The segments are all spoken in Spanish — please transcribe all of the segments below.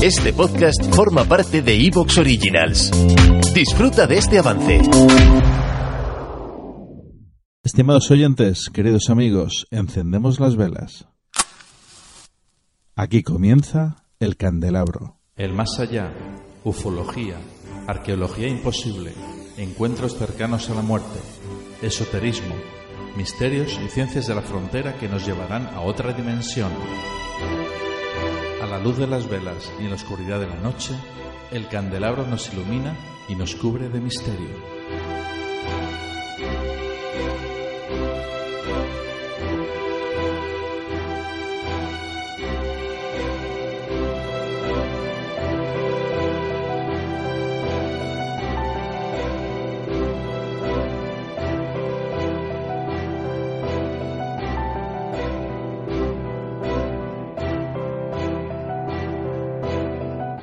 Este podcast forma parte de Evox Originals. Disfruta de este avance. Estimados oyentes, queridos amigos, encendemos las velas. Aquí comienza el candelabro. El más allá, ufología, arqueología imposible, encuentros cercanos a la muerte, esoterismo, misterios y ciencias de la frontera que nos llevarán a otra dimensión. A la luz de las velas y en la oscuridad de la noche, el candelabro nos ilumina y nos cubre de misterio.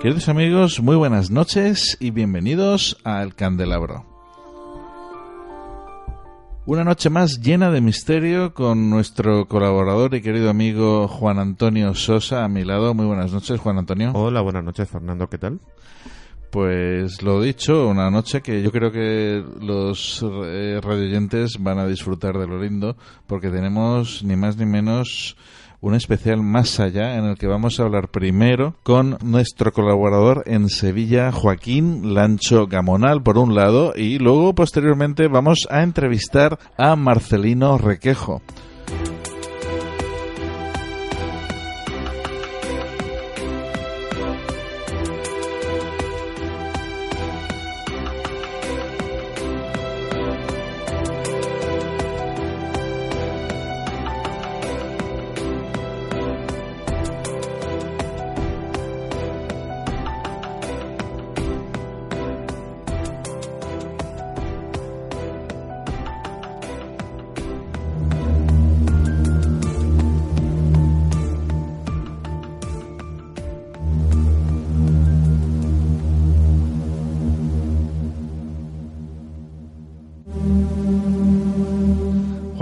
Queridos amigos, muy buenas noches y bienvenidos al Candelabro. Una noche más llena de misterio con nuestro colaborador y querido amigo Juan Antonio Sosa a mi lado. Muy buenas noches, Juan Antonio. Hola, buenas noches, Fernando. ¿Qué tal? Pues lo dicho, una noche que yo creo que los eh, radioyentes van a disfrutar de lo lindo porque tenemos ni más ni menos un especial más allá en el que vamos a hablar primero con nuestro colaborador en Sevilla, Joaquín Lancho Gamonal, por un lado, y luego posteriormente vamos a entrevistar a Marcelino Requejo.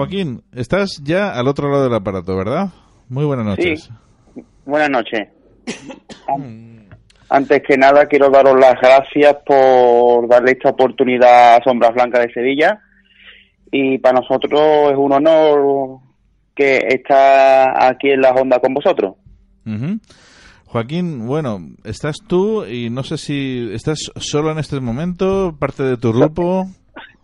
Joaquín, estás ya al otro lado del aparato, ¿verdad? Muy buenas noches. Sí. Buenas noches. Antes que nada, quiero daros las gracias por darle esta oportunidad a Sombras Blancas de Sevilla. Y para nosotros es un honor que está aquí en la onda con vosotros. Joaquín, bueno, estás tú y no sé si estás solo en este momento, parte de tu grupo.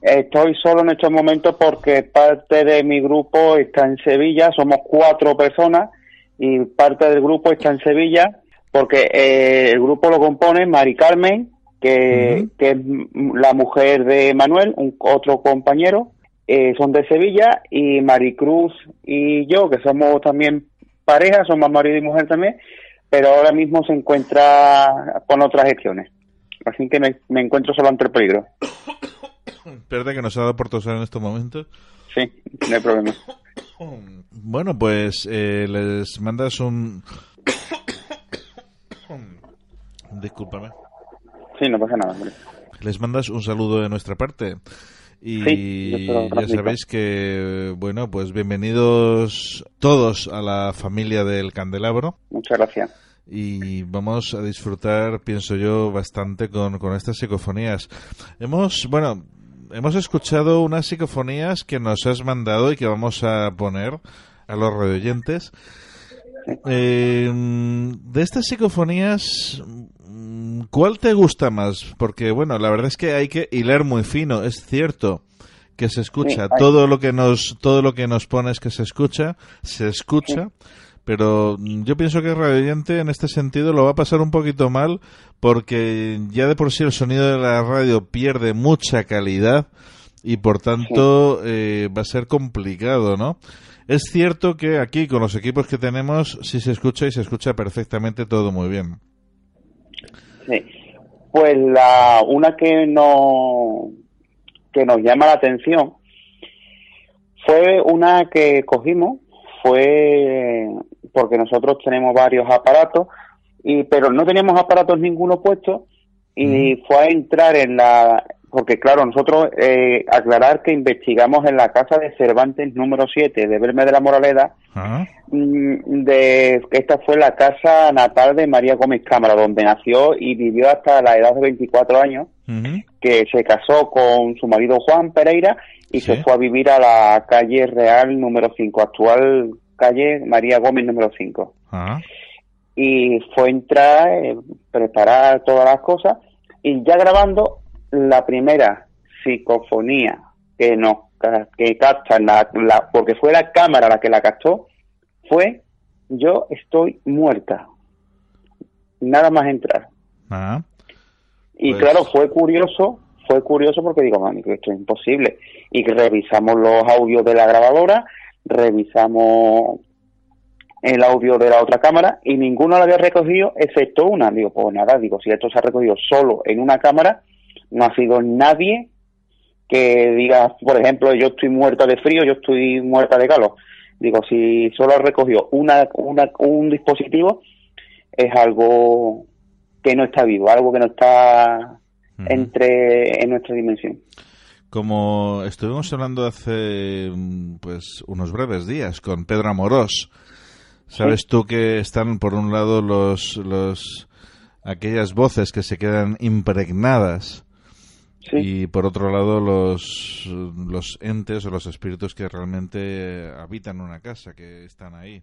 Estoy solo en estos momentos porque parte de mi grupo está en Sevilla, somos cuatro personas y parte del grupo está en Sevilla porque eh, el grupo lo compone Mari Carmen, que, que es la mujer de Manuel, un otro compañero, eh, son de Sevilla y Maricruz y yo, que somos también pareja, somos marido y mujer también, pero ahora mismo se encuentra con otras gestiones. Así que me, me encuentro solo ante el peligro. Espérate que nos ha dado por toser en estos momentos. Sí, no hay problema. Bueno, pues eh, les mandas un... Discúlpame. Sí, no pasa nada. hombre. Les mandas un saludo de nuestra parte. Y Sí, ya sabéis que, bueno, pues bienvenidos todos a la familia del Candelabro. Muchas gracias. y vamos a disfrutar, pienso yo, bastante con, con estas psicofonías. Hemos, bueno, hemos escuchado unas psicofonías que nos has mandado y que vamos a poner a los radioyentes. Eh, de estas psicofonías, ¿cuál te gusta más? Porque, bueno, la verdad es que hay que hilar muy fino, es cierto que se escucha Sí, todo lo que nos todo lo que nos pones que se escucha se escucha pero yo pienso que el radioyente en este sentido lo va a pasar un poquito mal porque ya de por sí el sonido de la radio pierde mucha calidad y por tanto eh, va a ser complicado, ¿no? Es cierto que aquí con los equipos que tenemos sí se escucha y se escucha perfectamente todo muy bien. Sí. Pues la una que no que nos llama la atención fue una que cogimos, fue porque nosotros tenemos varios aparatos y pero no teníamos aparatos ninguno puesto y fue a entrar en la porque claro, nosotros eh, aclarar que investigamos en la casa de Cervantes número 7 de Verme de la Moraleda, Ah, mm, de esta fue la casa natal de María Gómez Cámara, donde nació y vivió hasta la edad de 24 años, que se casó con su marido Juan Pereira y Sí. se fue a vivir a la calle Real número 5, actual calle María Gómez número 5 ah, y fue entrar, eh, preparar todas las cosas y ya grabando la primera psicofonía que nos ca- que capta la, la- porque fue la cámara la que la captó fue yo estoy muerta. Nada más entrar. Ah. y Pues- claro fue curioso fue curioso porque digo mami que esto es imposible y revisamos los audios de la grabadora revisamos el audio de la otra cámara y ninguno lo había recogido excepto una. Digo, pues nada, digo, si esto se ha recogido solo en una cámara, no ha sido nadie que diga, por ejemplo, yo estoy muerta de frío, yo estoy muerta de calor. Digo, si solo ha recogido una, una, un dispositivo, es algo que no está vivo, algo que no está entre en nuestra dimensión. Como estuvimos hablando hace mm, pues unos breves días con Pedro Amorós, sabes tú que están por un lado los los aquellas voces que se quedan impregnadas Sí. y por otro lado los los entes o los espíritus que realmente habitan una casa, que están ahí.